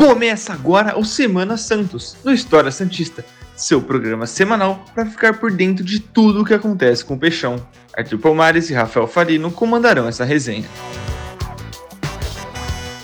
Começa agora o Semana Santos, no História Santista, seu programa semanal para ficar por dentro de tudo o que acontece com o Peixão. Arthur Palmares e Rafael Farino comandarão essa resenha.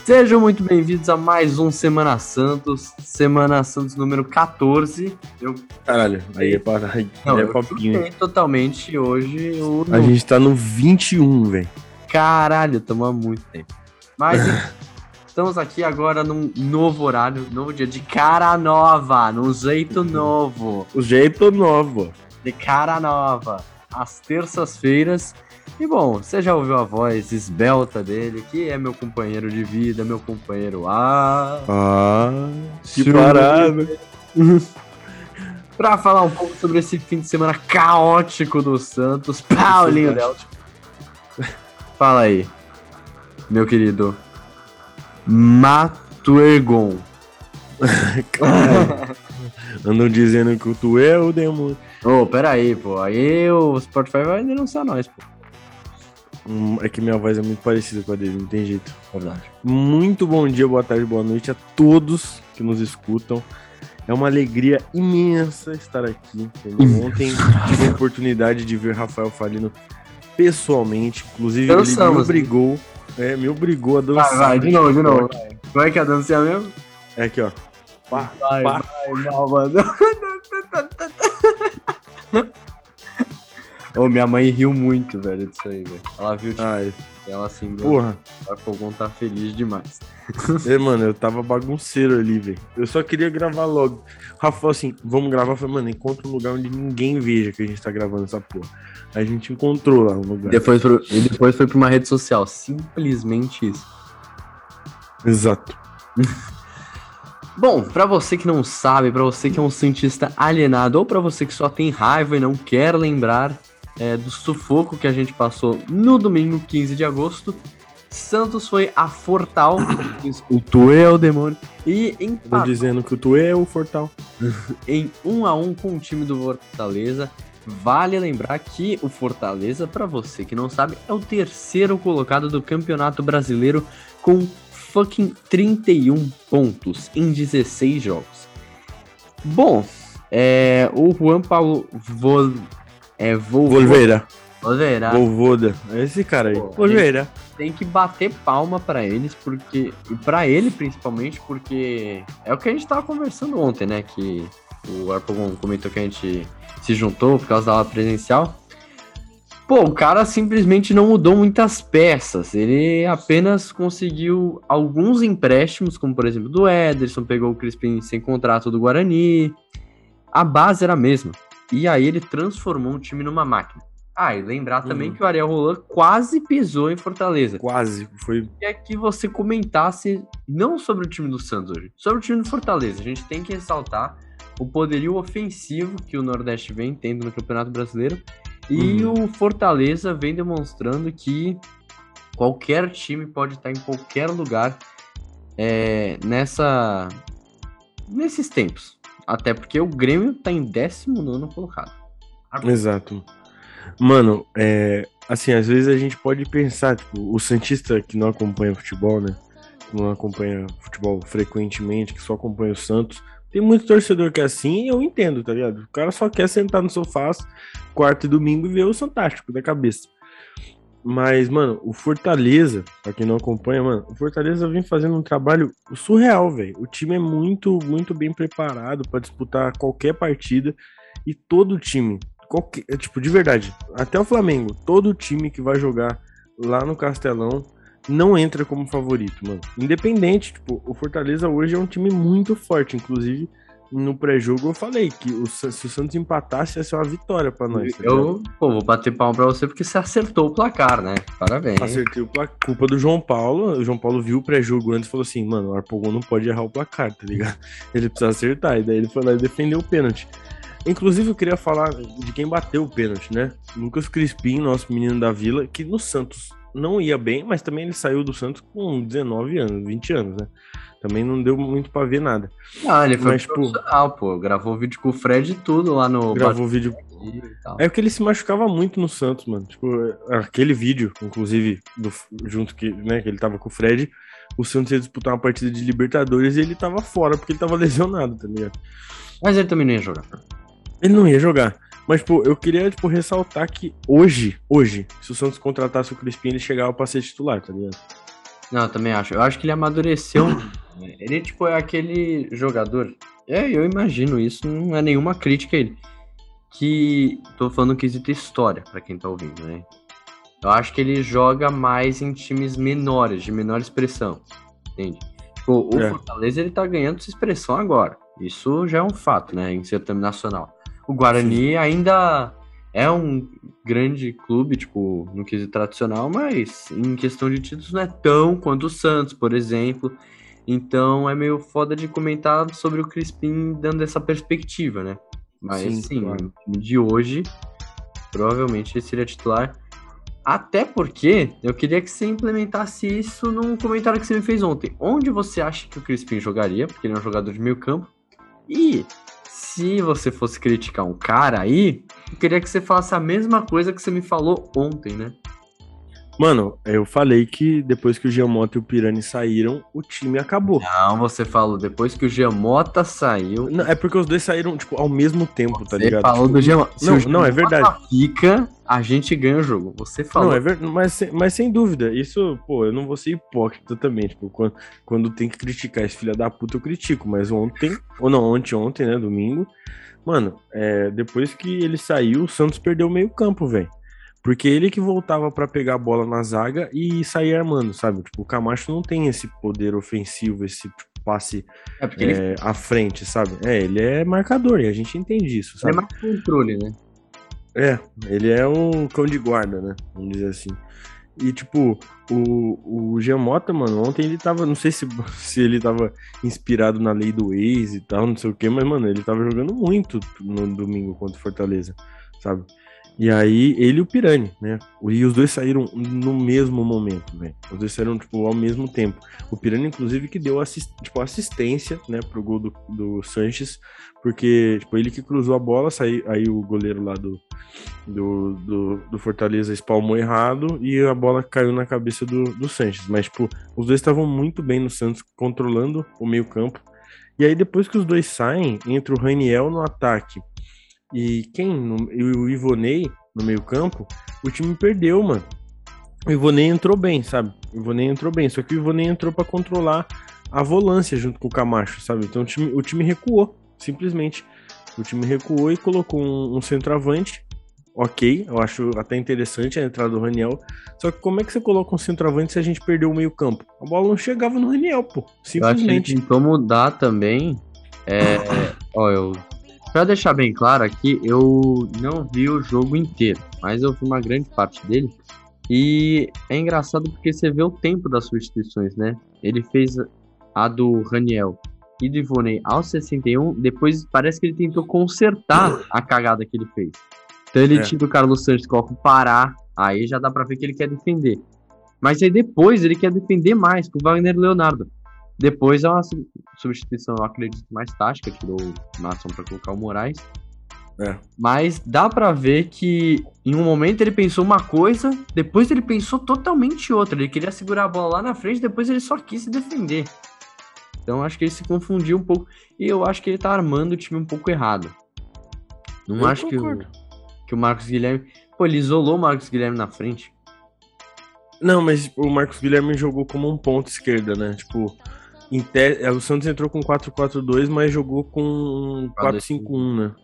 Sejam muito bem-vindos a mais um Semana Santos, Semana Santos número 14. Eu, Caralho, aí é, para, aí não, é eu papinho. totalmente hoje o. A gente tá no 21, velho. Caralho, há muito tempo. Mas estamos aqui agora num novo horário, novo dia de cara nova, num jeito novo, O jeito novo. de cara nova, às terças-feiras. E bom, você já ouviu a voz esbelta dele, que é meu companheiro de vida, meu companheiro A. Ah, que parada. Pra falar um pouco sobre esse fim de semana caótico do Santos, Paulinho Delta. Fala aí, meu querido Matuergon. Andam dizendo que tu é o demônio. Ô, pera aí, pô. Aí o Spotify vai denunciar nós, pô. Hum, É que minha voz é muito parecida com a dele, não tem jeito. Verdade. Muito bom dia, boa tarde, boa noite a todos que nos escutam. É uma alegria imensa estar aqui. Ontem tive a oportunidade de ver Rafael Falino pessoalmente. Inclusive, ele me Dançamos, obrigou, é, me obrigou a dançar. Vai, vai, de novo, de novo. Como é que é a dancinha mesmo? É aqui, ó. Pá, Vai, pá. vai, não, mano. Ô, minha mãe riu muito, velho, disso aí, velho. Ela viu, tipo, Ai, ela assim, porra. o Fogão tá feliz demais. É, mano, eu tava bagunceiro ali, velho. Eu só queria gravar logo. O Rafa falou assim: vamos gravar. Eu falei, mano, encontra um lugar onde ninguém veja que a gente tá gravando essa porra. A gente encontrou lá um lugar. Depois pro- e depois foi pra uma rede social. Simplesmente isso. Exato. Bom, pra você que não sabe, pra você que é um cientista alienado, ou pra você que só tem raiva e não quer lembrar é, do sufoco que a gente passou no domingo 15 de agosto, Santos foi a Fortal, o tu é o demônio, e Tô empatou dizendo que tu é o Fortal. em 1 a 1 com o time do Fortaleza. Vale lembrar que o Fortaleza, pra você que não sabe, é o terceiro colocado do Campeonato Brasileiro com fucking 31 pontos em 16 jogos. Bom, é, o Juan Paulo Vol, é, Vol, Volveira. Volveira Volvoda. É esse cara aí. Pô, Volveira. tem que bater palma pra eles, porque. E pra ele, principalmente, porque. É o que a gente tava conversando ontem, né? Que o Arpogon comentou que a gente se juntou por causa da aula presencial. Pô, o cara simplesmente não mudou muitas peças. Ele apenas conseguiu alguns empréstimos, como por exemplo do Ederson, pegou o Crispim sem contrato do Guarani. A base era a mesma. E aí ele transformou o time numa máquina. Ah, e lembrar também Uhum. que o Ariel Roland quase pisou em Fortaleza. Quase. Foi. Queria que você comentasse não sobre o time do Santos hoje, sobre o time do Fortaleza. A gente tem que ressaltar o poderio ofensivo que o Nordeste vem tendo no Campeonato Brasileiro e Uhum. o Fortaleza vem demonstrando que qualquer time pode estar em qualquer lugar é, nessa nesses tempos. Até porque o Grêmio tá em 19 colocado. Exato. Mano, é. Assim, às vezes a gente pode pensar, tipo, o Santista que não acompanha futebol, né? Que não acompanha futebol frequentemente, que só acompanha o Santos. Tem muito torcedor que é assim e eu entendo, tá ligado? O cara só quer sentar no sofá quarta e domingo e ver o Fantástico da cabeça. Mas, mano, o Fortaleza, pra quem não acompanha, mano, o Fortaleza vem fazendo um trabalho surreal, velho. O time é muito, muito bem preparado pra disputar qualquer partida e todo time, qualquer, é, tipo, de verdade, até o Flamengo, todo time que vai jogar lá no Castelão não entra como favorito, mano. Independente, tipo, o Fortaleza hoje é um time muito forte, inclusive no pré-jogo eu falei que o, se o Santos empatasse ia ser uma vitória pra nós. tá? Eu pô, vou bater palma pra você porque você acertou o placar, né? Parabéns. Acertei o placar. Culpa do João Paulo. O João Paulo viu o pré-jogo antes e falou assim: mano, o Arpogon não pode errar o placar, tá ligado? Ele precisa acertar. E daí ele foi lá e defendeu o pênalti. Inclusive, eu queria falar de quem bateu o pênalti, né? Lucas Crispim, nosso menino da vila, que no Santos não ia bem, mas também ele saiu do Santos com 19 anos, 20 anos, né? Também não deu muito pra ver nada. Ah, ele foi Mas, tipo- profissional, pô. Gravou vídeo com o Fred e tudo lá no. Gravou vídeo. É porque ele se machucava muito no Santos, mano. Tipo, aquele vídeo, inclusive, do, junto que, né, que ele tava com o Fred, o Santos ia disputar uma partida de Libertadores e ele tava fora porque ele tava lesionado, tá ligado? Mas ele também não ia jogar. Ele não ia jogar. Mas, pô, eu queria, tipo, ressaltar que hoje, hoje, se o Santos contratasse o Crispim, ele chegava pra ser titular, tá ligado? Não, eu também acho. Eu acho que ele amadureceu. Ele, tipo, é aquele jogador. É, eu imagino isso, não é nenhuma crítica a ele. Que. Tô falando que existe história, pra quem tá ouvindo, né? Eu acho que ele joga mais em times menores, de menor expressão. Entende? Tipo, o É. Fortaleza ele tá ganhando essa expressão agora. Isso já é um fato, né? Em certame nacional. O Guarani ainda é um grande clube, tipo, no quesito tradicional, mas em questão de títulos não é tão quanto o Santos, por exemplo. Então é meio foda de comentar sobre o Crispim dando essa perspectiva, né? Mas Sim, sim, claro. no time de hoje, provavelmente ele seria titular. Até porque eu queria que você implementasse isso num comentário que você me fez ontem. Onde você acha que o Crispim jogaria? Porque ele é um jogador de meio campo. E se você fosse criticar um cara aí, eu queria que você falasse a mesma coisa que você me falou ontem, né? Mano, eu falei que depois que o Giamotto e o Pirani saíram, o time acabou. Não, você falou depois que o Giamota saiu. Não, é porque os dois saíram, tipo, ao mesmo tempo, tá Você ligado? falou Tipo, do Giamota. Não, não, é Giamota verdade. Fica, a gente ganha o jogo. Você falou. Não, é verdade, mas, sem- mas sem dúvida, isso, pô, eu não vou ser hipócrita também, tipo, quando, quando tem que criticar esse filho da puta, eu critico, mas ontem, ou não, ontem, ontem, né, domingo, mano, é, depois que ele saiu, o Santos perdeu o meio campo, velho. Porque ele que voltava pra pegar a bola na zaga e sair armando, sabe? Tipo, o Camacho não tem esse poder ofensivo, esse tipo, passe É porque ele, é, à frente, sabe? É, ele é marcador e a gente entende isso, ele é sabe? mais controle, né? É, ele é um cão de guarda, né? Vamos dizer assim. E, tipo, o, o Giamota, mano, ontem ele tava, não sei se, se ele tava inspirado na lei do ex e tal, não sei o que, mas, mano, ele tava jogando muito no domingo contra o Fortaleza, sabe? E aí, ele e o Pirani, né? E os dois saíram no mesmo momento, velho. Os dois saíram, tipo, ao mesmo tempo. O Pirani, inclusive, que deu assist, tipo, assistência, né, pro gol do, do Sanches, porque, tipo, ele que cruzou a bola, saiu, aí o goleiro lá do, do, do, do Fortaleza espalmou errado e a bola caiu na cabeça do, do Sanches. Mas, tipo, os dois estavam muito bem no Santos, controlando o meio campo. E aí, depois que os dois saem, entra o Raniel no ataque e quem? E o Ivonei no meio campo, o time perdeu, mano. O Ivonei entrou bem, sabe? O Ivonei entrou bem, só que o Ivonei entrou pra controlar a volância junto com o Camacho, sabe? Então o time, o time recuou, simplesmente. O time recuou e colocou um, um centroavante. Ok, eu acho até interessante a entrada do Raniel. Só que como é que você coloca um centroavante se a gente perdeu o meio campo? A bola não chegava no Raniel, pô. Eu acho que ele Simplesmente. tentou mudar também. É, ó, eu. Pra deixar bem claro aqui, eu não vi o jogo inteiro, mas eu vi uma grande parte dele. E é engraçado porque você vê o tempo das substituições, né? Ele fez a do Raniel e do Ivonei aos 61, depois parece que ele tentou consertar a cagada que ele fez. Então ele É. tira o Carlos Santos, coloca o Pará, aí já dá pra ver que ele quer defender. Mas aí depois ele quer defender mais com o Wagner Leonardo. Depois é uma su- substituição, eu acredito, mais tática, tirou o Matson pra colocar o Moraes. É. Mas dá pra ver que em um momento ele pensou uma coisa, depois ele pensou totalmente outra. Ele queria segurar a bola lá na frente, depois ele só quis se defender. Então acho que ele se confundiu um pouco. E eu acho que ele tá armando o time um pouco errado. Não Eu acho que o, que o Marcos Guilherme. Pô, ele isolou o Marcos Guilherme na frente. Não, mas o Marcos Guilherme jogou como um ponto esquerda, né? Tipo, te... é, o Santos entrou com 4-4-2, mas jogou com 4-5-1, né?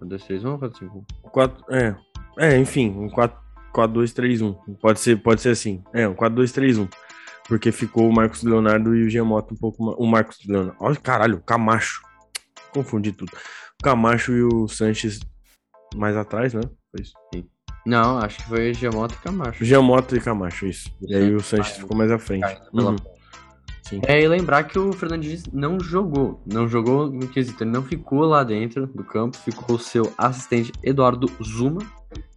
2, 3, 1, 4, 5. 4... É. é, enfim, um 4... 4-2-3-1. Pode ser, pode ser assim. É, um 4-2-3-1. Porque ficou o Marcos Leonardo e o Giamotto um pouco mais. O Marcos Leonardo. Olha, caralho, o Camacho. Confundi tudo. O Camacho e o Sanches mais atrás, né? Foi isso. Não, acho que foi Giamotto e Camacho. Giamotto e Camacho, isso. E aí o Sanches ficou mais à frente. Uhum. Sim. É, e lembrar que o Fernandes não jogou. Não jogou no quesito, ele não ficou lá dentro do campo, ficou o seu assistente Eduardo Zuma.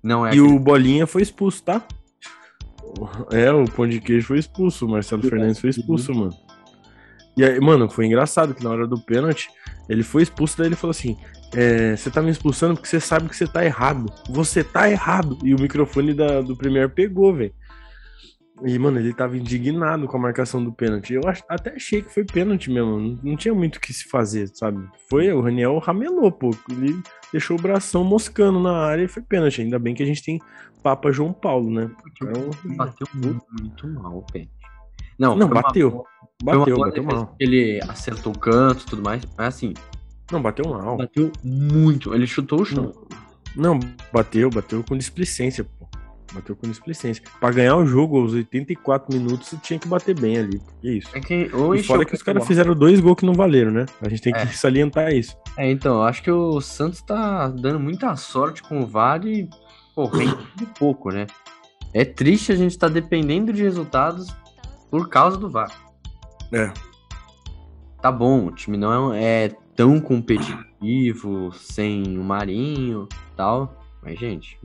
Não é E o Bolinha foi expulso, tá? É, o pão de queijo foi expulso, o Marcelo Fernandes foi expulso, mano. E aí, mano, foi engraçado que na hora do pênalti, ele foi expulso, daí ele falou assim: é, você tá me expulsando porque você sabe que você tá errado. Você tá errado. E o microfone da, do Premier pegou, velho. E, mano, ele tava indignado com a marcação do pênalti. Eu até achei que foi pênalti mesmo. Não, não tinha muito o que se fazer, sabe? Foi, o Raniel ramelou, pô. Ele deixou o bração moscando na área e foi pênalti. Ainda bem que a gente tem Papa João Paulo, né? Então, bateu muito, muito mal o pênalti. Não, não bateu. Uma, bateu, bateu mal. Ele acertou o canto e tudo mais. Mas assim. Não, bateu mal. Bateu muito. Ele chutou o chão. Não, não bateu, bateu com displicência, pô. Bateu com displicência. Pra ganhar o jogo aos 84 minutos, você tinha que bater bem ali. É isso. É que, ou e fora que os caras fizeram dois gols que não valeram, né? A gente tem que é. salientar isso. É, então, acho que o Santos tá dando muita sorte com o VAR e, pô, rende pouco, né? É triste a gente estar tá dependendo de resultados por causa do VAR. É. Tá bom, o time não é, é tão competitivo sem o Marinho tal, mas, gente,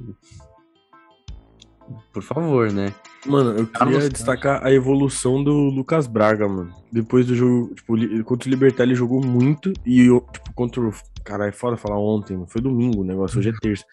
por favor, né? Mano, eu queria Carlos destacar a evolução do Lucas Braga, mano. Depois do jogo, tipo, contra o Libertar ele jogou muito e, tipo, contra o... Caralho, é foda falar ontem, mano. Foi domingo o negócio, hoje é terça.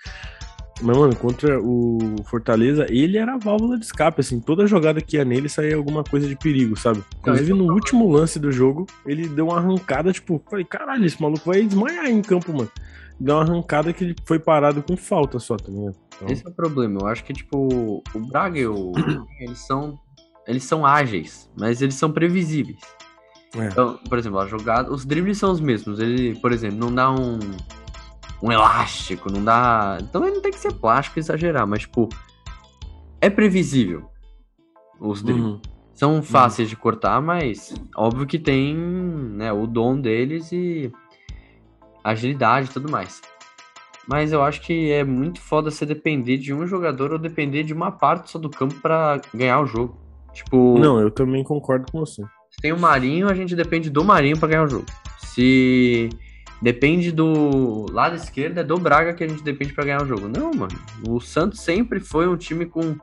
Mas, mano, contra o Fortaleza, ele era a válvula de escape, assim. Toda jogada que ia nele saía alguma coisa de perigo, sabe? Inclusive, no último lance do jogo, ele deu uma arrancada, tipo, falei, caralho, esse maluco vai desmaiar em campo, mano deu uma arrancada que ele foi parado com falta só, tá ligado? Então... Esse é o problema. Eu acho que, tipo, o Braga e o. eles são. Eles são ágeis, mas eles são previsíveis. É. Então, por exemplo, a jogada. Os dribles são os mesmos. Ele, por exemplo, não dá um. Um elástico, não dá. Então ele não tem que ser plástico e exagerar, mas, tipo. É previsível. Os dribles. Uhum. São fáceis uhum. de cortar, mas óbvio que tem né, o dom deles e agilidade e tudo mais. Mas eu acho que é muito foda você depender de um jogador ou depender de uma parte só do campo para ganhar o jogo. Tipo. Não, eu também concordo com você. Se tem o Marinho, a gente depende do Marinho para ganhar o jogo. Se depende do lado esquerdo, é do Braga que a gente depende para ganhar o jogo. Não, mano. O Santos sempre foi um time com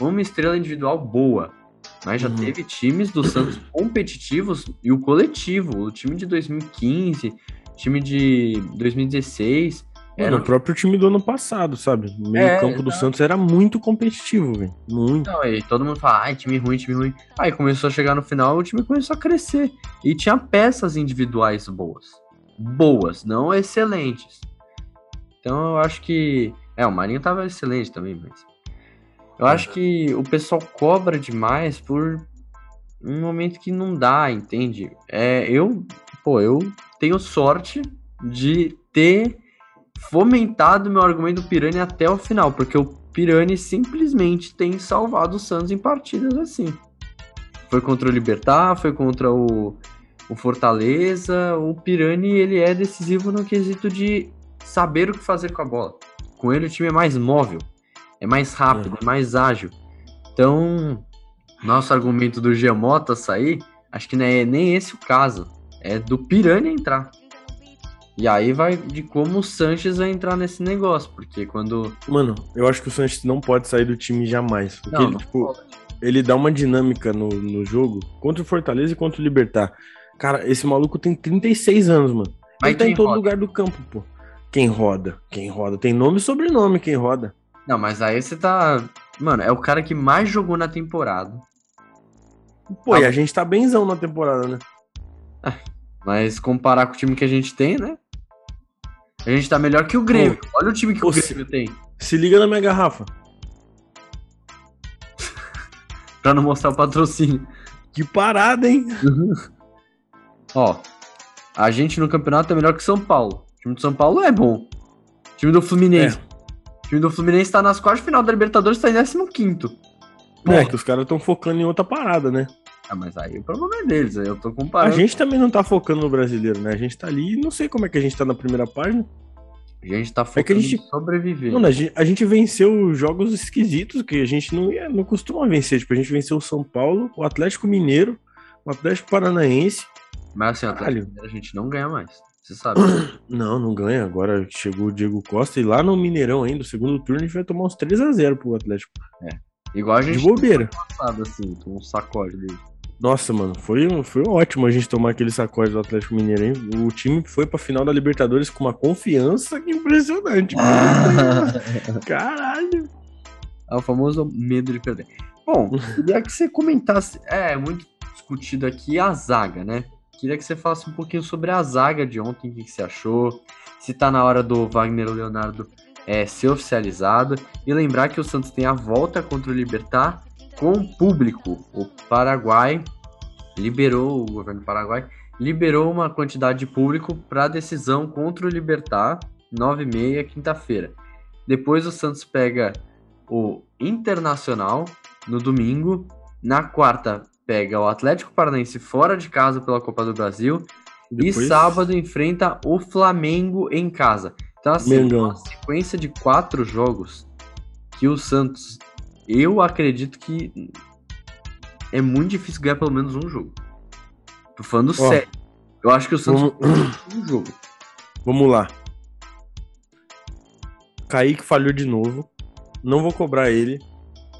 uma estrela individual boa. Mas já uhum. teve times do Santos competitivos e o coletivo. O time de 2015, time de 2016. Era o próprio time do ano passado, sabe? O meio é, campo do Santos era muito competitivo, velho. Muito. Não, e todo mundo fala, ai, time ruim, time ruim. Aí começou a chegar no final, o time começou a crescer. E tinha peças individuais boas. Boas, não excelentes. Então eu acho que. É, o Marinho tava excelente também, mas. Eu acho que o pessoal cobra demais por um momento que não dá, entende? É, eu, pô, eu tenho sorte de ter fomentado meu argumento do Pirani até o final, porque o Pirani simplesmente tem salvado o Santos em partidas assim. Foi contra o Libertar, foi contra o, o Fortaleza. O Pirani ele é decisivo no quesito de saber o que fazer com a bola. Com ele o time é mais móvel, é mais rápido, é mais ágil. Então, nosso argumento do Giamota sair, acho que não é nem esse o caso é do Piranha entrar. E aí vai de como o Sanches vai entrar nesse negócio, porque quando. Mano, eu acho que o Sanches não pode sair do time jamais. Porque não, ele, tipo, ele dá uma dinâmica no, no jogo contra o Fortaleza e contra o Libertar. Cara, esse maluco tem 36 anos, mano. Mas ele tá em todo roda? lugar do campo, pô. Quem roda? Quem roda? Tem nome e sobrenome quem roda. Não, mas aí você tá. Mano, é o cara que mais jogou na temporada. Pô, ah, e a gente tá benzão na temporada, né? Mas comparar com o time que a gente tem, né? A gente tá melhor que o Grêmio. Pô, Olha o time que pô, o Grêmio se, tem. Se liga na minha garrafa. pra não mostrar o patrocínio. Que parada, hein? Ó, a gente no campeonato é melhor que São Paulo. O time do São Paulo é bom. O time do Fluminense. É. O time do Fluminense tá nas quartas final da Libertadores, tá em 15. É, que os caras estão focando em outra parada, né? Ah, mas aí o problema é deles, aí eu tô comparando. A gente também não tá focando no brasileiro, né? A gente tá ali e não sei como é que a gente tá na primeira página. A gente tá focando é que a gente... em sobreviver. Mano, a gente, a gente venceu jogos esquisitos que a gente não, ia, não costuma vencer. Tipo, a gente venceu o São Paulo, o Atlético Mineiro, o Atlético Paranaense. Mas assim, o Atlético Mineiro a gente não ganha mais. Você sabe. Não, não ganha. Agora chegou o Diego Costa e lá no Mineirão ainda, o segundo turno, a gente vai tomar uns 3x0 pro Atlético. É. Igual a gente De bobeira. passado, assim, com um sacode dele. Nossa, mano, foi, foi ótimo a gente tomar aquele sacode do Atlético Mineiro, hein? O time foi pra final da Libertadores com uma confiança impressionante. Caralho. É o famoso medo de perder. Bom, queria que você comentasse. É, muito discutido aqui a zaga, né? Queria que você falasse um pouquinho sobre a zaga de ontem, o que que você achou. Se tá na hora do Wagner Leonardo é, ser oficializado. E lembrar que o Santos tem a volta contra o Libertar com público. O Paraguai liberou, o governo do Paraguai liberou uma quantidade de público para decisão contra o Libertar, 9h30, quinta-feira. Depois o Santos pega o Internacional no domingo. Na quarta, pega o Atlético Paranaense fora de casa pela Copa do Brasil. E Depois- sábado enfrenta o Flamengo em casa. Então, assim, Mengão. uma sequência de quatro jogos que o Santos, eu acredito que é muito difícil ganhar pelo menos um jogo. Tô falando Ó, sério. Eu acho que o Santos Vamos, um jogo. vamos lá. Kaique falhou de novo. Não vou cobrar ele.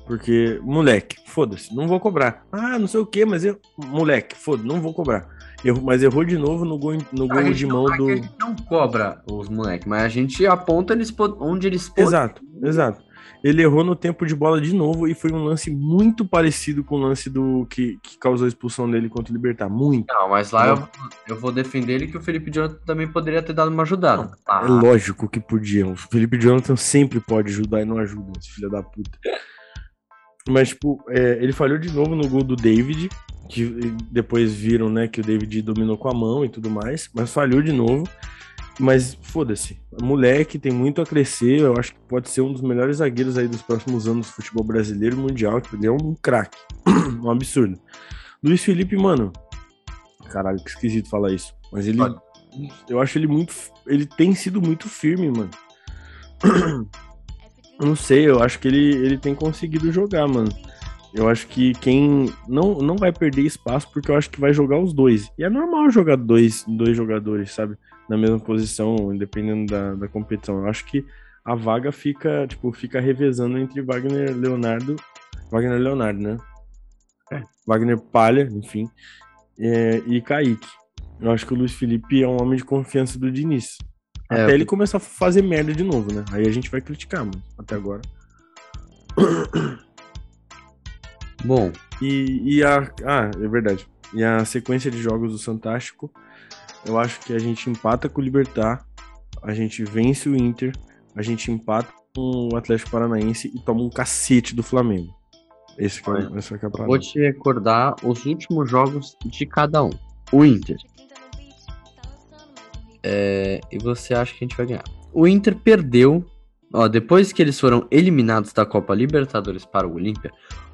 Porque, moleque, foda-se, não vou cobrar. Ah, não sei o que, mas eu. Moleque, foda-se, não vou cobrar. Errou, mas errou de novo no gol, no gol de não- mão que do. a gente não cobra os moleques, mas a gente aponta eles onde eles podem. Exato, exato. Ele errou no tempo de bola de novo e foi um lance muito parecido com o lance do que, que causou a expulsão dele contra o Libertar. Muito. Não, mas lá Não. eu, eu vou defender ele que o Felipe Jonathan também poderia ter dado uma ajudada. Ah, É lógico que podia. O Felipe Jonathan sempre pode ajudar e não ajuda, esse filho da puta. Mas, tipo, é, ele falhou de novo no gol do David, que depois viram, né, que o David dominou com a mão e tudo mais, mas falhou de novo. Mas foda-se, moleque tem muito a crescer. Eu acho que pode ser um dos melhores zagueiros aí dos próximos anos do futebol brasileiro e mundial. que Ele é um craque, um absurdo. Luiz Felipe, mano, caralho, que esquisito falar isso, mas ele, eu acho ele muito, ele tem sido muito firme, mano. Eu não sei, eu acho que ele, ele tem conseguido jogar, mano. Eu acho que quem não, não vai perder espaço, porque eu acho que vai jogar os dois. E é normal jogar dois, dois jogadores, sabe? Na mesma posição, dependendo da, da competição. Eu acho que a vaga fica, tipo, fica revezando entre Wagner e Leonardo. Wagner e Leonardo, né? É. Wagner Palha, enfim. é, e Kaique. Eu acho que o Luiz Felipe é um homem de confiança do Diniz. É, Até eu- ele começar a fazer merda de novo, né? Aí a gente vai criticar, mano. Até agora. Bom, E, e a. Ah, é verdade. E a sequência de jogos do Santástico, eu acho que a gente empata com o Libertar, a gente vence o Inter, a gente empata com o Atlético Paranaense e toma um cacete do Flamengo. Esse que é, Olha, o- essa que é vou te recordar os últimos jogos de cada um. O Inter. É, e você acha que a gente vai ganhar? O Inter perdeu. Ó, depois que eles foram eliminados da Copa Libertadores para o Olímpia,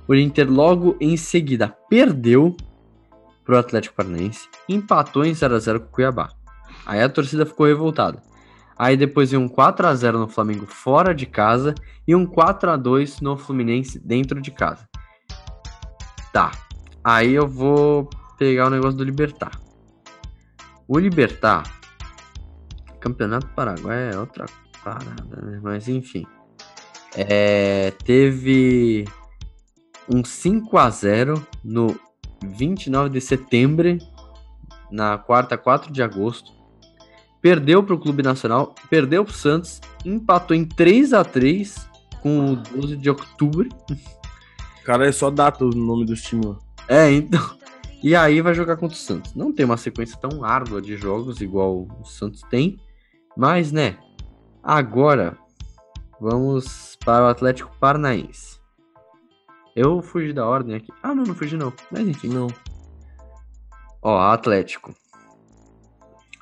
o Inter logo em seguida perdeu pro Atlético Paranaense, empatou em 0 a 0 com o Cuiabá. Aí a torcida ficou revoltada. Aí depois veio um 4 a 0 no Flamengo fora de casa e um 4 a 2 no Fluminense dentro de casa. Tá. Aí eu vou pegar o negócio do Libertar. O Libertar, Campeonato Paraguai é outra parada, né? Mas enfim. É, teve um 5 a 0 no 29 de setembro, na quarta, 4 de agosto. Perdeu para o Clube Nacional, perdeu para o Santos, empatou em 3 a 3 com o 12 de outubro. Cara, é só data o nome dos times. ó. É, então. E aí vai jogar contra o Santos. Não tem uma sequência tão árdua de jogos igual o Santos tem. Mas, né? Agora vamos para o Atlético Paranaense. Eu fugi da ordem aqui. Ah, não, não fugi não. Mas enfim. Não. Ó, Atlético.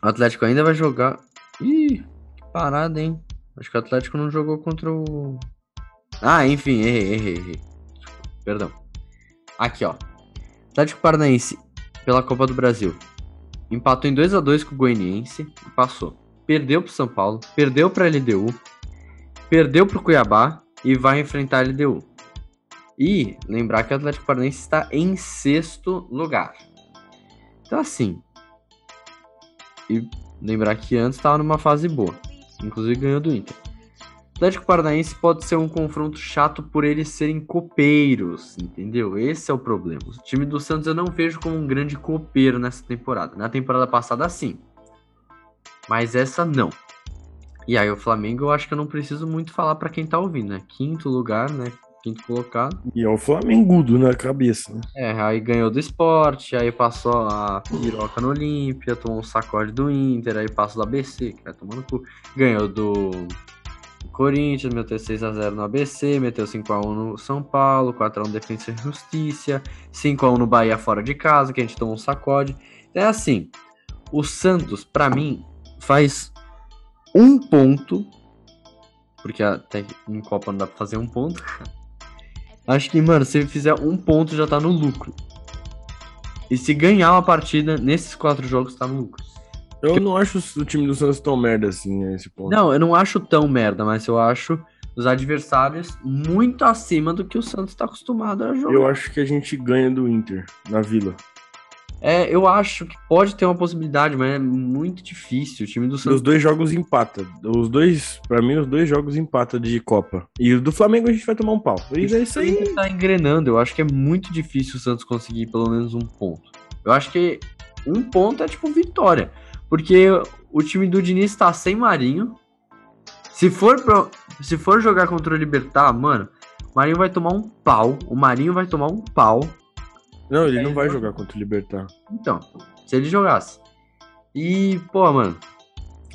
O Atlético ainda vai jogar. Ih, que parada, hein? Acho que o Atlético não jogou contra o. Ah, enfim, errei, errei, errei. Perdão. Aqui, ó. Atlético Paranaense pela Copa do Brasil. Empatou em 2 a 2 com o Goianiense e passou. Perdeu pro São Paulo, perdeu pra LDU, perdeu pro Cuiabá e vai enfrentar a LDU. E lembrar que o Atlético Paranaense está em sexto lugar. Então assim. E lembrar que antes estava numa fase boa. Inclusive ganhou do Inter. Atlético Paranaense pode ser um confronto chato por eles serem copeiros, entendeu? Esse é o problema. O time do Santos eu não vejo como um grande copeiro nessa temporada. Na temporada passada, sim. Mas essa não. E aí o Flamengo eu acho que eu não preciso muito falar para quem tá ouvindo, né? Quinto lugar, né? Quinto colocado. E é o Flamengudo na cabeça, né? É, aí ganhou do esporte, aí passou a piroca no Olímpia, tomou um sacode do Inter, aí passou do ABC, que vai tomando cu. Ganhou do Corinthians, meteu 6x0 no ABC, meteu 5x1 no São Paulo, 4x1 no Defensa e Justiça, 5x1 no Bahia fora de casa, que a gente tomou um sacode. É assim, o Santos, para mim, faz um ponto, porque até em Copa não dá pra fazer um ponto. Acho que, mano, se ele fizer um ponto já tá no lucro. E se ganhar uma partida nesses quatro jogos, tá no lucro. Eu não acho o time do Santos tão merda assim nesse ponto. Não, eu não acho tão merda, mas eu acho os adversários muito acima do que o Santos tá acostumado a jogar. Eu acho que a gente ganha do Inter na Vila. É, eu acho que pode ter uma possibilidade, mas é muito difícil. O time do Os Santos. dois jogos empata. Os dois, pra mim, os dois jogos empata de Copa. E o do Flamengo a gente vai tomar um pau. E é isso aí. Tá engrenando. Eu acho que é muito difícil o Santos conseguir pelo menos um ponto. Eu acho que um ponto é tipo vitória. Porque o time do Diniz tá sem Marinho. Se for, pro- se for jogar contra o Libertar, mano, o Marinho vai tomar um pau. O Marinho vai tomar um pau. Não, ele não vai jogar contra o Libertar. Então, se ele jogasse. E, pô, mano,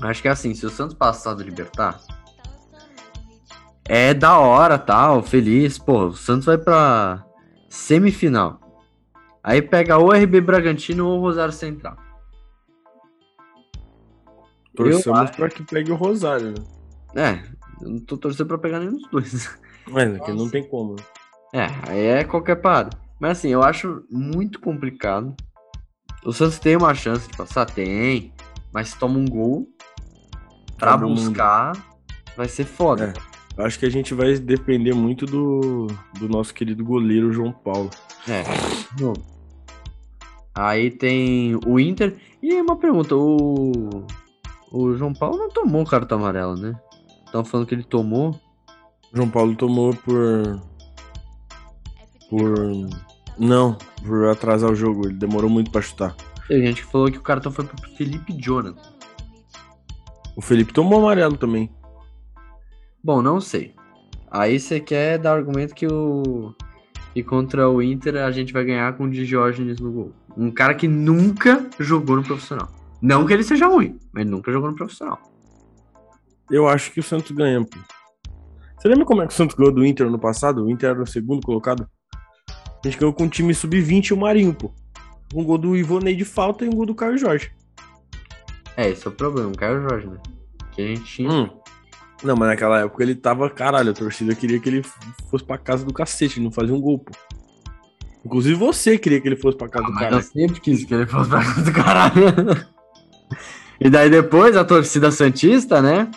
acho que é assim, se o Santos passar do Libertar, é da hora, tal, feliz. Pô, o Santos vai pra semifinal. Aí pega ou RB Bragantino ou Rosário Central. Torçamos pra que pegue o Rosário, né? É, eu não tô torcendo pra pegar nenhum dos dois. Mas é que não tem como. É, aí é qualquer parada. Mas assim, eu acho muito complicado. O Santos tem uma chance de passar? Tem. Mas se toma um gol pra Todo mundo. buscar, vai ser foda. Eu Acho que a gente vai depender muito do, do nosso querido goleiro João Paulo. É. Aí tem o Inter. E uma pergunta, o. O João Paulo não tomou cartão amarelo, né? Estão falando que ele tomou. João Paulo tomou por. Por. Não, por atrasar o jogo. Ele demorou muito pra chutar. Tem gente que falou que o cartão foi pro Felipe Jonathan. O Felipe tomou amarelo também. Bom, não sei. Aí você quer dar argumento que o. E contra o Inter a gente vai ganhar com o Diógenes no gol. Um cara que nunca jogou no profissional. Não que ele seja ruim, mas nunca jogou no profissional. Eu acho que o Santos ganha, pô. Você lembra como é que o Santos ganhou do Inter no passado? O Inter era o segundo colocado. A gente ganhou com um time sub-20 e o Marinho, pô. Um gol do Ivonei de falta e um gol do Caio Jorge. É, esse é o problema, o Caio Jorge, né? Que a gente tinha. Hum. Não, mas naquela época ele tava, caralho, a torcida queria que ele fosse pra casa do cacete, ele não fazia um gol, pô. Inclusive você queria que ele fosse pra casa do Mas eu sempre quis que ele fosse pra casa do caralho. e daí depois a torcida Santista, né?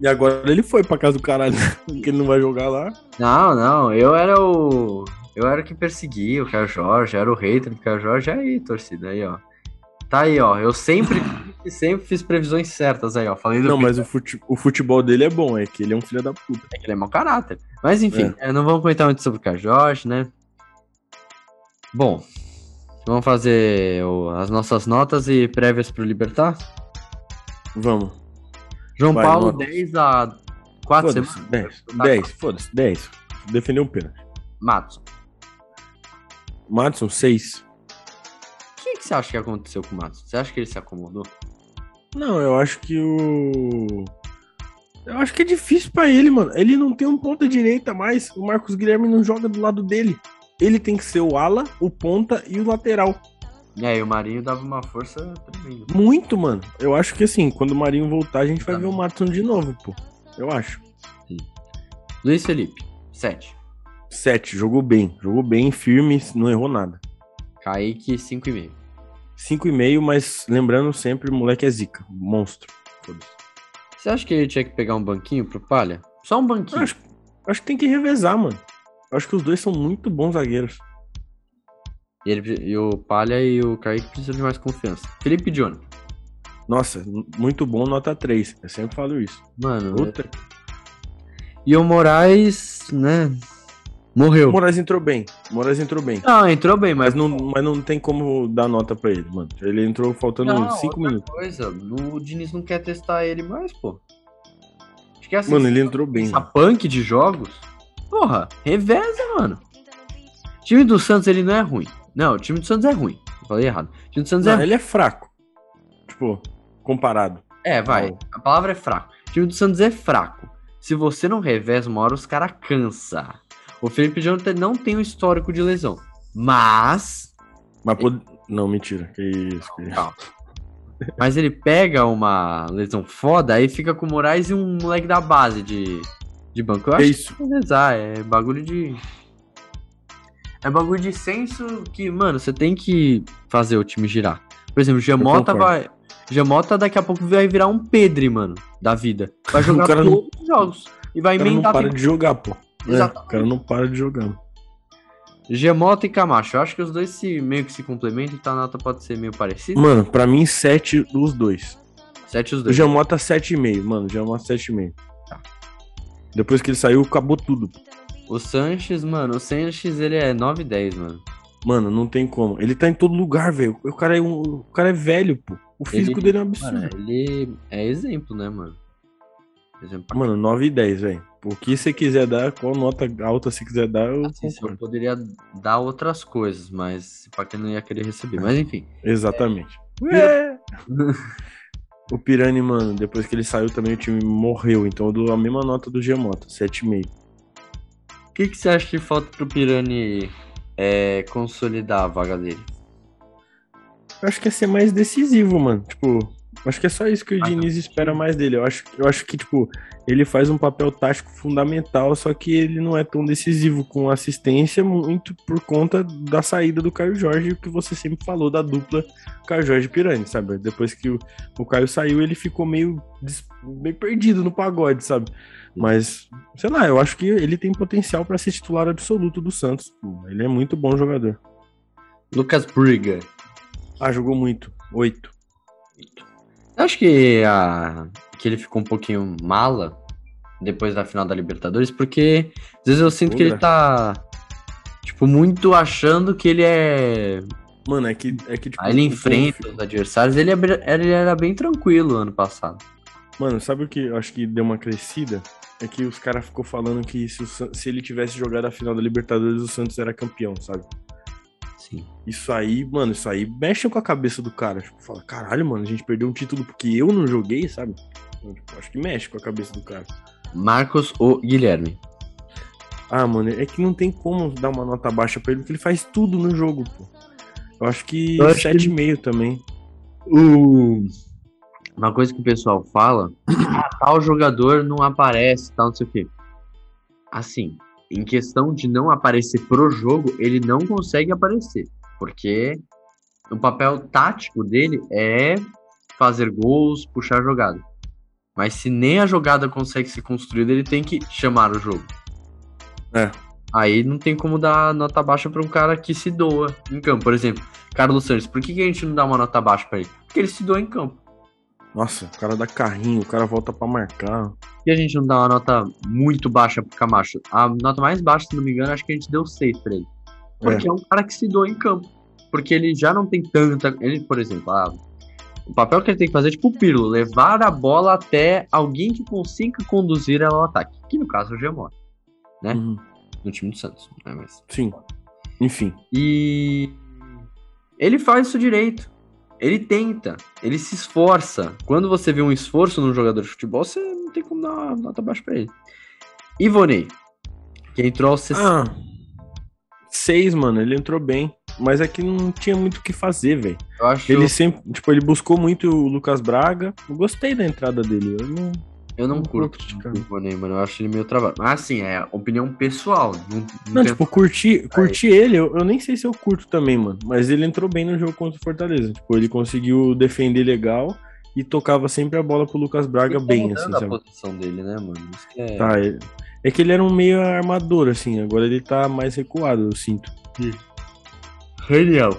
E agora ele foi pra casa do caralho, porque ele não vai jogar lá. Não, não, eu era o. Eu era o que perseguia o Caio Jorge, era o hater do Caio Jorge. Aí, torcida, aí, ó. Tá aí, ó. Eu sempre, sempre fiz previsões certas aí, ó. Falei Não, mas o, fute- o futebol dele é bom, é que ele é um filho da puta. É que ele é mau caráter. Mas enfim, é, não vamos comentar muito sobre o Caio Jorge, né? Bom, vamos fazer o- as nossas notas e prévias pro Libertar? Vamos. João Vai, Paulo, notas. 10 a 4 Foda-se, semanas. 10. Tá, 10, foda-se, 10. Defendeu um pênalti. Matos, Madison, 6. o que, que você acha que aconteceu com o Matos? Você acha que ele se acomodou? Não, eu acho que o. Eu acho que é difícil pra ele, mano. Ele não tem um ponta direita mais. O Marcos Guilherme não joga do lado dele. Ele tem que ser o ala, o ponta e o lateral. É, e o Marinho dava uma força tremenda. Muito, mano. Eu acho que assim, quando o Marinho voltar, a gente vai Tá ver o bom. Madison de novo, pô. Eu acho. Luiz Felipe, 7. 7, jogou bem. Jogou bem, firme, não errou nada. Kaique, 5,5. 5,5, mas lembrando sempre, moleque é zica. Monstro. Você acha que ele tinha que pegar um banquinho pro Palha? Só um banquinho. Acho, acho que tem que revezar, mano. Eu acho que os dois são muito bons zagueiros. E, ele- e o Palha e o Kaique precisam de mais confiança. Felipe Johnny. Nossa, muito bom, nota 3. Eu sempre falo isso. Mano, Outra. E o Moraes, né? Morreu. O Moraes entrou bem. O Moraes entrou bem. Não, entrou bem, mas. Mas não, mas não tem como dar nota pra ele, mano. Ele entrou faltando Não, 5 outra minutos. coisa, o Diniz não quer testar ele mais, pô. Acho que é assim. Mano, ele entrou bem. essa mano. punk de jogos, porra, reveza, mano. O time do Santos, ele não é ruim. Não, o time do Santos é ruim. Eu falei errado. O time do Santos Não, é ele é fraco. Tipo, comparado. É, vai. Não. A palavra é fraco. O time do Santos é fraco. Se você não reveza uma hora, os caras cansa. O Felipe Jonathan não tem um histórico de lesão. Mas. Mas pode... Não, mentira. Que isso. Que... Calma. Mas ele pega uma lesão foda, aí fica com o Moraes e um moleque da base de, de banco. Eu Que acho isso? que revezar, é bagulho de. É bagulho de senso que, mano, você tem que fazer o time girar. Por exemplo, Jamota concordo. vai. Jamota daqui a pouco vai virar um Pedre, mano, da vida. Vai jogar cara não- todos os jogos. E vai O cara não emendar. para de jogar, pô. É, o cara não para de jogar. mano. Gemota e Camacho. Eu acho que os dois se, meio que se complementam, então a nota pode ser meio parecida. Mano, pra mim, 7 dos dois. Sete os O dois. Jamota 7,5, mano. O Jamota 7,5. Depois que ele saiu, acabou tudo. O Sanches, mano, o Sanches ele é 9 e 10, mano. Mano, não tem como. Ele tá em todo lugar, velho. O cara é um, o cara é velho, pô. O físico Ele- dele é um absurdo. Mano, ele é exemplo, né, mano? Exemplo. Mano, 9 e 10, velho. O que você quiser dar, qual nota alta você quiser dar, eu Assim, eu poderia dar outras coisas, mas pra quem não ia querer receber. Mas enfim. Exatamente. É. o Pirani, mano, depois que ele saiu também o time morreu. Então eu dou a mesma nota do Giamota, 7,5. O que, que você acha que falta pro Pirani é, consolidar a vaga dele? Eu acho que é ser mais decisivo, mano. Tipo, acho que é só isso que o Ah, Diniz espera mais dele. Eu acho, eu acho que, tipo, ele faz um papel tático fundamental, só que ele não é tão decisivo com assistência, muito por conta da saída do Caio Jorge, o que você sempre falou da dupla Caio Jorge e Pirani, sabe? Depois que o, o Caio saiu, ele ficou meio, des- meio perdido no pagode, sabe? Mas, sei lá, eu acho que ele tem potencial pra ser titular absoluto do Santos. Ele é muito bom jogador. Lucas Briga. Ah, jogou muito. Oito. Acho que, a, que ele ficou um pouquinho mala depois da final da Libertadores, porque às vezes eu sinto que ele tá, tipo, muito achando que ele é. Mano, é que, é que tipo. Aí ele enfrenta os adversários. Ele, é ele era bem tranquilo ano passado. Mano, sabe o que eu acho que deu uma crescida? É que os caras ficou falando que se, o se ele tivesse jogado a final da Libertadores, o Santos era campeão, sabe? Sim. Isso aí, mano, isso aí mexe com a cabeça do cara. Tipo, fala, caralho, mano, a gente perdeu um título porque eu não joguei, sabe? Então, tipo, acho que mexe com a cabeça do cara. Marcos ou Guilherme. Ah, mano, é que não tem como dar uma nota baixa pra ele, porque ele faz tudo no jogo, pô. Eu acho que Eu acho que 7,5 também. O... Uma coisa que o pessoal fala, ah, tal jogador não aparece, tal, não sei o quê. Assim, em questão de não aparecer pro jogo, ele não consegue aparecer. Porque o papel tático dele é fazer gols, puxar jogada. Mas se nem a jogada consegue ser construída, ele tem que chamar o jogo. É. Aí não tem como dar nota baixa pra um cara que se doa em campo. Por exemplo, Carlos Santos, por que, que a gente não dá uma nota baixa pra ele? Porque ele se doa em campo. Nossa, o cara dá carrinho, o cara volta pra marcar. E a gente não dá uma nota muito baixa pro Camacho. A nota mais baixa, se não me engano, acho que a gente deu 6 pra ele. Porque é. um cara que se doa em campo. Porque ele já não tem tanta. Ele, por exemplo, ah, o papel que ele tem que fazer é tipo o Pirlo, levar a bola até alguém que consiga conduzir ela ao ataque. Que no caso é o Gemota, né? Uhum. No time do Santos. Né? Mas... Sim. Enfim. E ele faz isso direito. Ele tenta, ele se esforça. Quando você vê um esforço num jogador de futebol, você não tem como dar uma nota baixa pra ele. Ivonei, que entrou aos 60. Ah, seis, mano, ele entrou bem. Mas é que não tinha muito o que fazer, velho. eu acho Ele sempre, tipo, ele buscou muito o Lucas Braga. Eu gostei da entrada dele. Eu não, eu não não curto vou criticar. o Ivonei, mano. Eu acho ele meio travado. Mas assim, é opinião pessoal. Não, não não tipo, curti, curti ele, eu, eu nem sei se eu curto também, mano. Mas ele entrou bem no jogo contra o Fortaleza. Tipo, ele conseguiu defender legal e tocava sempre a bola pro Lucas Braga Ele tá bem, assim, a sabe? posição dele, né, mano? Isso que é... Tá, é, é que ele era um meio armador, assim. Agora ele tá mais recuado, eu sinto. Raniel.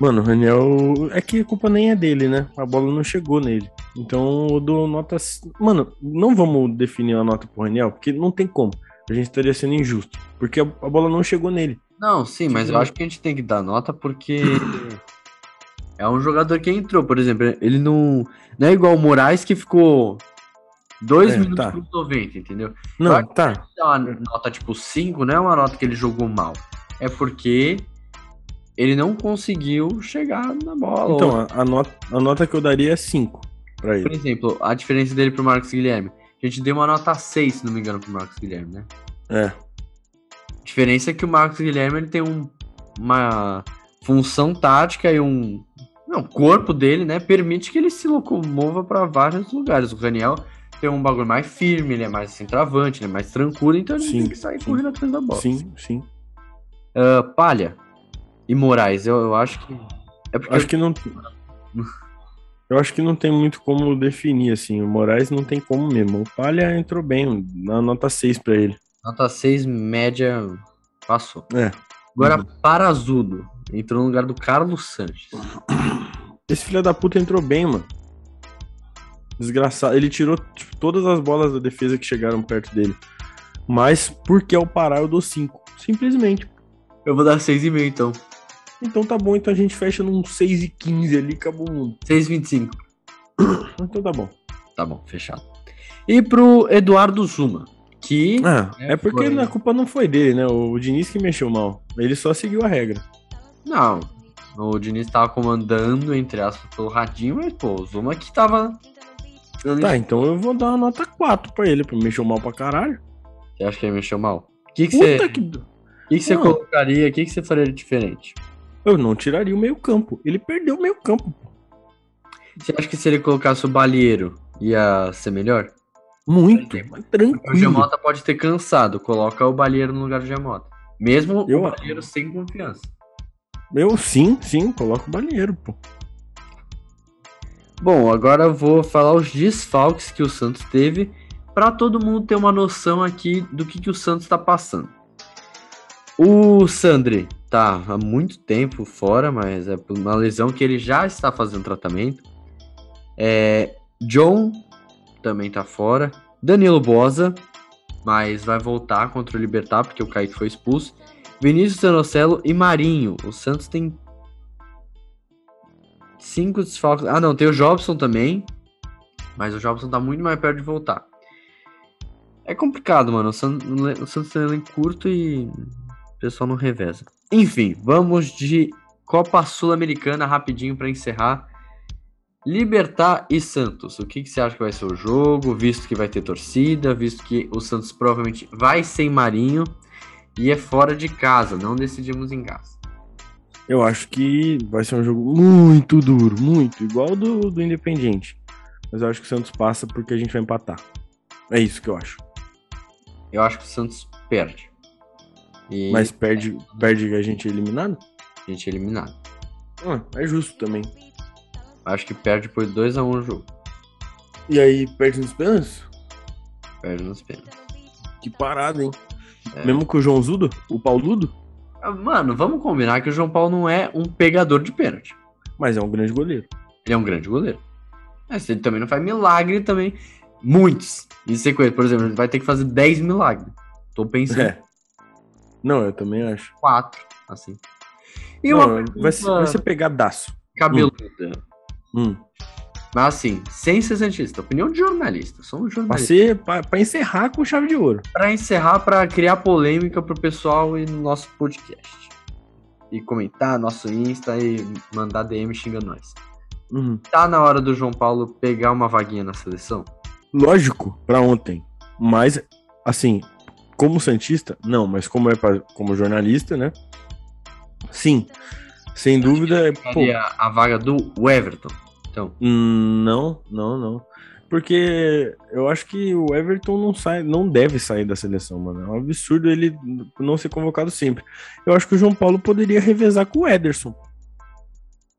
Mano, o Raniel. É que a culpa nem é dele, né? A bola não chegou nele. Então eu dou nota. Mano, não vamos definir a nota pro Raniel, porque não tem como. A gente estaria sendo injusto. Porque a, bola não chegou nele. Não, sim, mas eu acho que a gente tem que dar nota porque. é um jogador que entrou, por exemplo. Ele não. Não é igual o Moraes que ficou. Dois É, minutos tá. por 90, entendeu? Não, tá. Uma nota tipo 5, não é uma nota que ele jogou mal. É porque ele não conseguiu chegar na bola. Então, Ou, a, a nota, a nota que eu daria é 5 pra por exemplo, a diferença dele pro Marcos Guilherme. A gente deu uma nota 6, se não me engano, pro Marcos Guilherme, né? É. A diferença é que o Marcos Guilherme ele tem um- uma função tática e um. Não, o corpo dele, né? Permite que ele se locomova para vários lugares. O Raniel tem um bagulho mais firme, ele é mais centroavante, ele é mais tranquilo, então ele Sim, tem que sair sim. correndo atrás da bola. Sim, sim. Ah, Palha e Moraes, eu, eu acho que. É porque Acho que não. Eu acho que não tem muito como definir, assim. O Moraes não tem como mesmo. O Palha entrou bem, na nota 6 pra ele. nota 6, média, passou. É. Agora, Parazudo entrou no lugar do Carlos Sanches. Esse filho da puta entrou bem, mano. Desgraçado. Ele tirou tipo, todas as bolas da defesa que chegaram perto dele. Mas porque ao parar eu dou 5. Simplesmente. Eu vou dar 6,5 então. Então tá bom, então a gente fecha num 6 e 15 ali, acabou o mundo. 6,25. Então tá bom. Tá bom, fechado. E pro Eduardo Zuma, que Ah, É, é, porque foi. a culpa não foi dele, né? O Diniz que mexeu mal. Ele só seguiu a regra. não, o Diniz tava comandando, entre aspas, pelo radinho, mas pô, o Zuma que tava. Tá, então eu vou dar uma nota 4 pra ele, porque mexeu mal pra caralho. Você acha que ele mexeu mal? O que, que você, Puta que. que que você colocaria? O que, que você faria de diferente? Eu não tiraria o meio campo. Ele perdeu o meio campo. Você acha que se ele colocasse o Balieiro ia ser melhor? Muito, mas O tranquilo. Giamota pode ter cansado, coloca o Balieiro no lugar do Giamota. Mesmo Eu- o Balieiro sem confiança. Eu sim, sim, coloco o banheiro, pô. Bom, agora eu vou falar os desfalques que o Santos teve para todo mundo ter uma noção aqui do que, que o Santos está passando. O Sandri tá há muito tempo fora, mas é uma lesão que ele já está fazendo tratamento. É, John também tá fora. Danilo Bosa, mas vai voltar contra o Libertar porque o Kaique foi expulso. Vinícius Zanocelo e Marinho. O Santos tem cinco desfalques. Ah, não, tem o Jobson também. Mas o Jobson tá muito mais perto de voltar. É complicado, mano. O Santos tem um elenco curto e o pessoal não reveza. Enfim, vamos de Copa Sul-Americana rapidinho pra encerrar. Libertar e Santos. O que, que você acha que vai ser o jogo? Visto que vai ter torcida, visto que o Santos provavelmente vai sem Marinho e é fora de casa, não decidimos em casa. Eu acho que vai ser um jogo muito duro, muito, igual do, do Independiente. Mas eu acho que o Santos passa porque a gente vai empatar. É isso que eu acho. Eu acho que o Santos perde. E Mas perde, perde a gente eliminado? a gente é eliminado. Ah, é justo também. Acho que perde por 2x1 o jogo. E aí, perde nos pênaltis? Perde nos pênaltis. Que parada, hein? É. Mesmo com o João Zudo? O Pauludo? Ah, Mano, vamos combinar que o João Paulo não é um pegador de pênalti. Mas é um grande goleiro. Ele é um grande goleiro. Mas ele também não faz milagre também. Muitos. Em sequência, por exemplo, ele vai ter que fazer 10 milagres. Tô pensando É. Não, eu também acho. 4, assim. E Não, uma vai, ser, vai ser pegadaço. cabeluda. Hum. Mas assim, sem ser cientista, opinião de jornalista. Somos jornalistas. pra encerrar com chave de ouro. Pra encerrar, pra criar polêmica pro pessoal e no nosso podcast. E comentar nosso Insta e mandar DM xingando nós. Uhum. Tá na hora do João Paulo pegar uma vaguinha na seleção? Lógico, pra ontem. Mas, assim, como Santista, não, mas como é pra, como jornalista, né? Sim. Sem dúvida, pô, Seria a vaga do Everton. Então, não, não, não. Porque eu acho que o Everton não sai, não deve sair da seleção, mano. É um absurdo ele não ser convocado sempre. Eu acho que o João Paulo poderia revezar com o Ederson.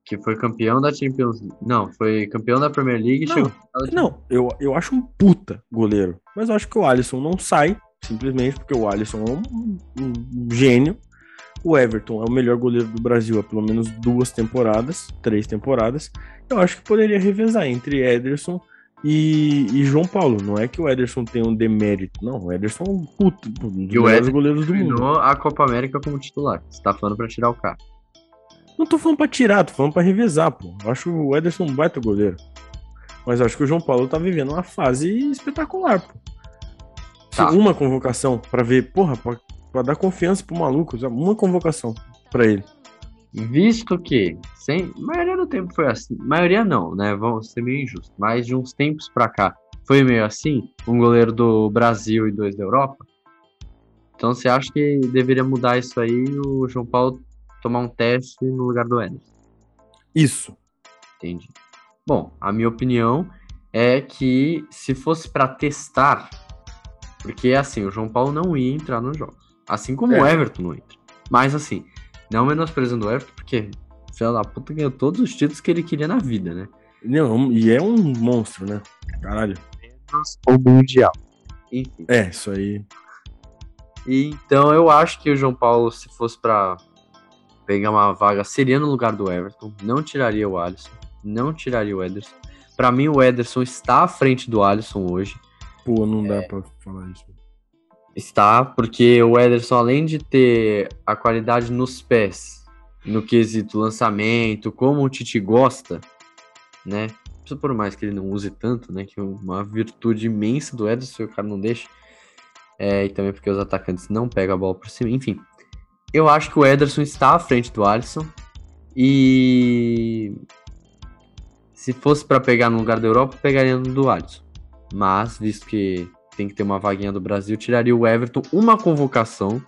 que foi campeão da Champions League. Não, foi campeão da Premier League e Não, chegou Não, eu, eu acho um puta goleiro. Mas eu acho que o Alisson não sai, simplesmente porque o Alisson é um, um gênio. O Everton é o melhor goleiro do Brasil há pelo menos duas temporadas, três temporadas. Eu acho que poderia revezar entre Ederson e, e João Paulo. Não é que o Ederson tem um demérito, não. O Ederson é um puto, um dos E o melhores goleiros do mundo. A Copa América como titular. Você tá falando pra tirar o cara. Não tô falando pra tirar, tô falando pra revezar, pô. Eu acho o Ederson um baita goleiro. Mas acho que o João Paulo tá vivendo uma fase espetacular, pô. Tá. Uma convocação pra ver, porra, pra, pra dar confiança pro maluco, uma convocação pra ele. Visto que, sem, a maioria do tempo foi assim, maioria não, né? Vamos ser meio injusto, mas de uns tempos pra cá foi meio assim, um goleiro do Brasil e dois da Europa. Então você acha que deveria mudar isso aí e o João Paulo tomar um teste no lugar do Ederson? Isso. Entendi. Bom, a minha opinião é que se fosse pra testar, porque assim, o João Paulo não ia entrar nos jogos, assim como É. o Everton não entra. Mas assim, não menosprezando o Everton, porque filho da puta ganhou todos os títulos que ele queria na vida, né? Não, e é um monstro, né? Caralho. O Mundial. Enfim. É, isso aí. E, então eu acho que o João Paulo, se fosse pra pegar uma vaga, seria no lugar do Everton. Não tiraria o Alisson. Não tiraria o Ederson. Pra mim, o Ederson está à frente do Alisson hoje. Pô, não dá pra falar isso. Está, porque o Ederson, além de ter a qualidade nos pés, no quesito lançamento, como o Tite gosta, né? Por mais que ele não use tanto, né? Que é uma virtude imensa do Ederson, o cara não deixa. É, e também porque os atacantes não pegam a bola por cima. Enfim, eu acho que o Ederson está à frente do Alisson. E se fosse para pegar no lugar da Europa, pegaria no do Alisson. Mas, visto que tem que ter uma vaguinha do Brasil, tiraria o Everton uma convocação,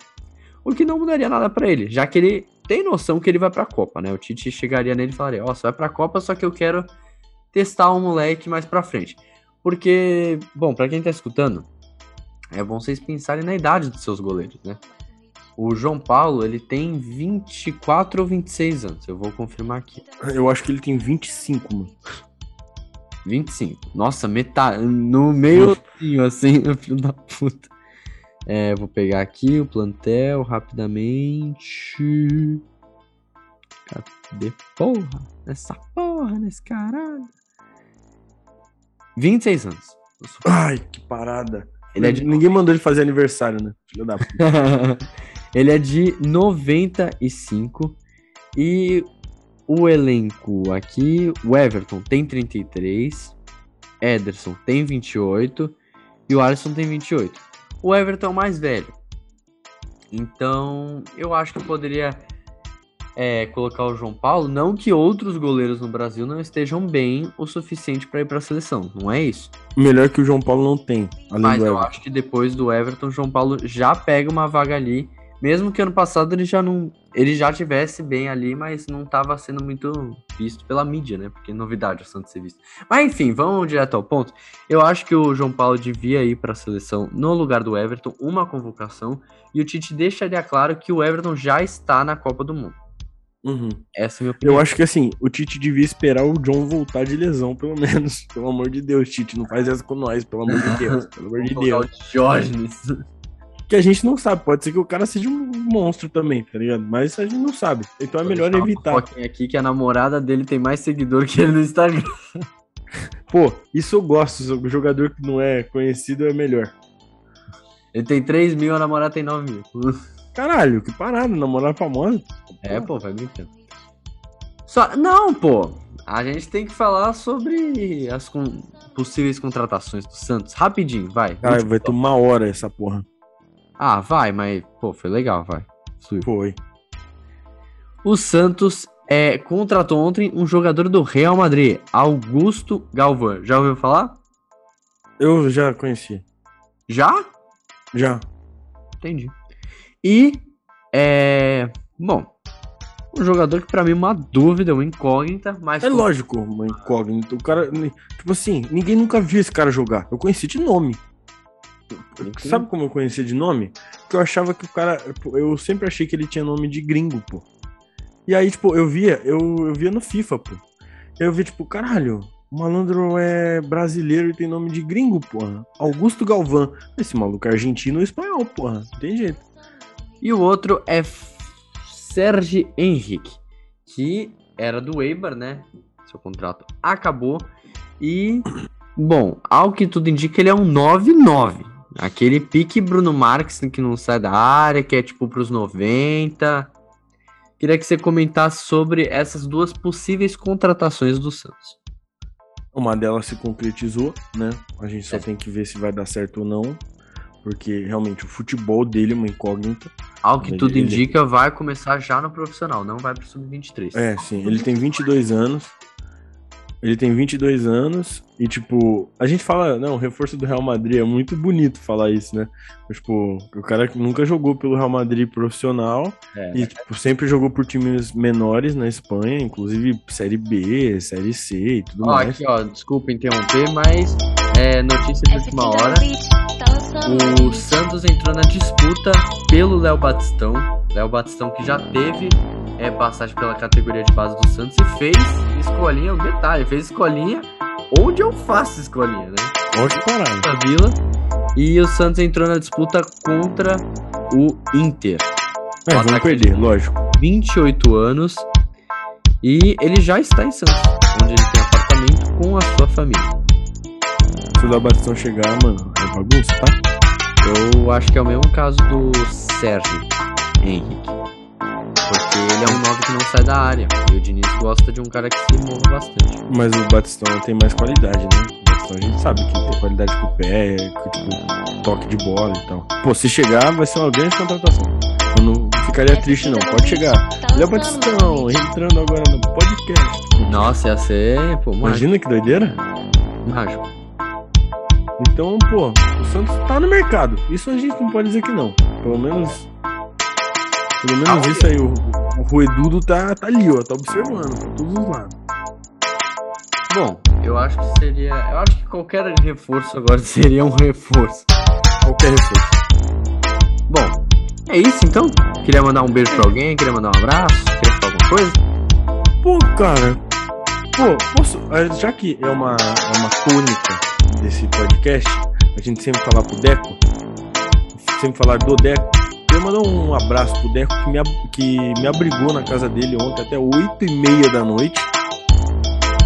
o que não mudaria nada pra ele, já que ele tem noção que ele vai pra Copa, né? O Tite chegaria nele e falaria: Ó, você vai pra Copa, só que eu quero testar um moleque mais pra frente. Porque, bom, pra quem tá escutando, é bom vocês pensarem na idade dos seus goleiros, né? O João Paulo, ele tem 24 ou 26 anos, eu vou confirmar aqui. Eu acho que ele tem 25, mano. 25. Nossa, metade. No meio assim, filho da puta. É, vou pegar aqui o plantel rapidamente. Cadê porra? Essa porra nesse caralho. 26 anos. Ai, que parada. Ele é de Ninguém mandou ele fazer aniversário, né? Filho da puta. ele é de 95 e o elenco aqui, o Everton tem 33, Ederson tem 28 e o Alisson tem 28. O Everton é o mais velho. Então, eu acho que eu poderia é, colocar o João Paulo, não que outros goleiros no Brasil não estejam bem o suficiente para ir para a seleção, não é isso. Melhor que o João Paulo não tem. Mas eu acho que depois do Everton, o João Paulo já pega uma vaga ali. Mesmo que ano passado ele já não. Ele já tivesse bem ali, mas não estava sendo muito visto pela mídia, né? Porque é novidade o Santos ser visto. Mas enfim, vamos direto ao ponto. Eu acho que o João Paulo devia ir para a seleção no lugar do Everton, uma convocação. E o Tite deixaria claro que o Everton já está na Copa do Mundo. Uhum. Essa é a minha opinião. Eu acho que assim, o Tite devia esperar o John voltar de lesão, pelo menos. Pelo amor de Deus, Tite, não faz essa com nós, pelo amor de Deus. Pelo amor de Deus. Diógenes. Que a gente não sabe, pode ser que o cara seja um monstro também, tá ligado? Mas a gente não sabe. Então é melhor evitar. fofoquinha aqui que a namorada dele tem mais seguidor que ele no Instagram. Pô, isso eu gosto. O jogador que não é conhecido é melhor. Ele tem 3 mil, a namorada tem 9 mil. Caralho, que parada, namorar famosa. É, pô, vai brincando. Só, não, pô. A gente tem que falar sobre as con- possíveis contratações do Santos. Rapidinho, vai. Vai uma hora essa porra. Ah, vai, mas, pô, foi legal, vai. Foi. O Santos é, contratou ontem um jogador do Real Madrid, Augusto Galvão. Já ouviu falar? Eu já conheci. Já? Já. Entendi. E, é. Bom, um jogador que pra mim é uma dúvida, uma incógnita, mas. É lógico, uma incógnita. O cara. Tipo assim, ninguém nunca viu esse cara jogar. Eu conheci de nome. Sabe como eu conheci de nome? Porque eu achava que o cara. Eu sempre achei que ele tinha nome de gringo, pô. E aí, tipo, eu via, eu, eu via no FIFA, pô. Eu vi, tipo, caralho, o malandro é brasileiro e tem nome de gringo, porra. Augusto Galvão. Esse maluco é argentino ou espanhol, porra. Não tem jeito. E o outro é Serge Henrique, que era do Eibar, né? Seu contrato acabou. E, bom, ao que tudo indica, ele é um 9-9. Aquele pique Bruno Marques que não sai da área, que é tipo pros 90. Queria que você comentasse sobre essas duas possíveis contratações do Santos. Uma delas se concretizou, né? A gente só É. tem que ver se vai dar certo ou não. Porque realmente o futebol dele é uma incógnita. Ao que Ele- tudo ele- indica, vai começar já no profissional, não vai pro sub-23. É, sim. Ele tem 22 anos. Ele tem 22 anos e, tipo, a gente fala, não, o reforço do Real Madrid é muito bonito falar isso, né? Mas, tipo, o cara que nunca jogou pelo Real Madrid profissional É. e, tipo, sempre jogou por times menores na Espanha, inclusive Série B, Série C e tudo Ó, mais. aqui, ó, desculpa interromper, mas é notícia de última hora. O Santos entrou na disputa pelo Léo Batistão. Léo Batistão que já teve é, passagem pela categoria de base do Santos e fez escolinha, um detalhe, fez escolinha onde eu faço escolinha, né? Que parada. Na Vila. E o Santos entrou na disputa contra o Inter. É, vamos perder, lógico. 28 anos. E ele já está em Santos, onde ele tem apartamento com a sua família. Se o da Batistão chegar, mano, é bagunça, tá? Eu acho que é o mesmo caso do Sérgio Henrique. Porque ele é um 9 que não sai da área. E o Diniz gosta de um cara que se mova bastante. Mas o Batistão tem mais qualidade, né? O Batistão a gente sabe que tem qualidade com o pé, com tipo, toque de bola e tal. Pô, se chegar, vai ser uma grande contratação. Eu não ficaria triste, não. Pode chegar. Léo Batistão, entrando agora no podcast. Nossa, ia ser, pô, mágico. Imagina que doideira. mágico. Então, pô, o Santos tá no mercado. Isso a gente não pode dizer que não. Pelo menos. Pelo menos isso aí, o, o Ruedudo tá, tá ali, ó. Tá observando, pra todos os lados. Bom, eu acho que seria. Eu acho que qualquer reforço agora seria um reforço. Qualquer reforço. Bom, é isso então? Queria mandar um beijo pra alguém, queria mandar um abraço, queria falar alguma coisa? Pô, cara. Pô, posso. eh, Já que é uma, é uma tônica desse podcast, a gente sempre falar pro Deco, sempre falar do Deco. Queria mandar um abraço pro Deco que me, que me abrigou na casa dele ontem até 8 e meia da noite.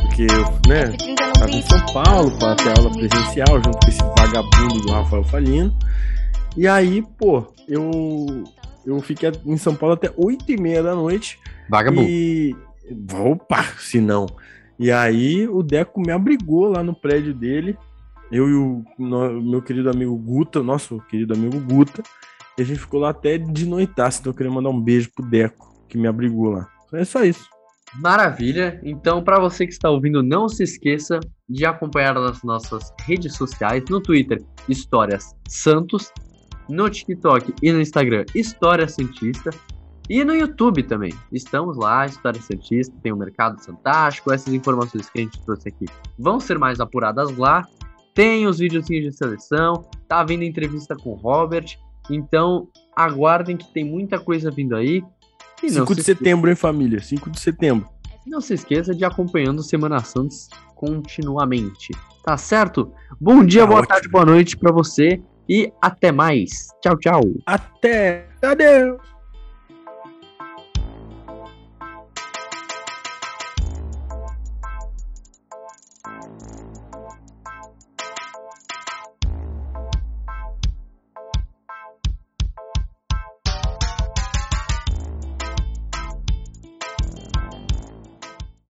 Porque, né, tava em São Paulo pra ter aula presencial junto com esse vagabundo do Rafael Falino. E aí, pô, eu, eu fiquei em São Paulo até 8 e meia da noite. Vagabundo. E. Opa, se não. E aí o Deco me abrigou lá no prédio dele. Eu e o no- meu querido amigo Guta, nosso querido amigo Guta. E a gente ficou lá até de noitaço. Então eu queria mandar um beijo pro Deco, que me abrigou lá. É só isso. Maravilha. Então, para você que está ouvindo, não se esqueça de acompanhar nas nossas redes sociais, no Twitter, Histórias Santos, no TikTok e no Instagram, História Santista, e no YouTube também. Estamos lá, História Santista, tem o Mercado Fantástico, essas informações que a gente trouxe aqui vão ser mais apuradas lá. Tem os videozinhos de seleção, tá vindo entrevista com o Robert, então aguardem que tem muita coisa vindo aí. E não 5 se de setembro, hein, família? 5 de setembro. não se esqueça de acompanhando Semana Santos continuamente. Tá certo? Bom dia, Tá boa ótimo. tarde, boa noite pra você e até mais. Tchau, tchau. Até! Adeus!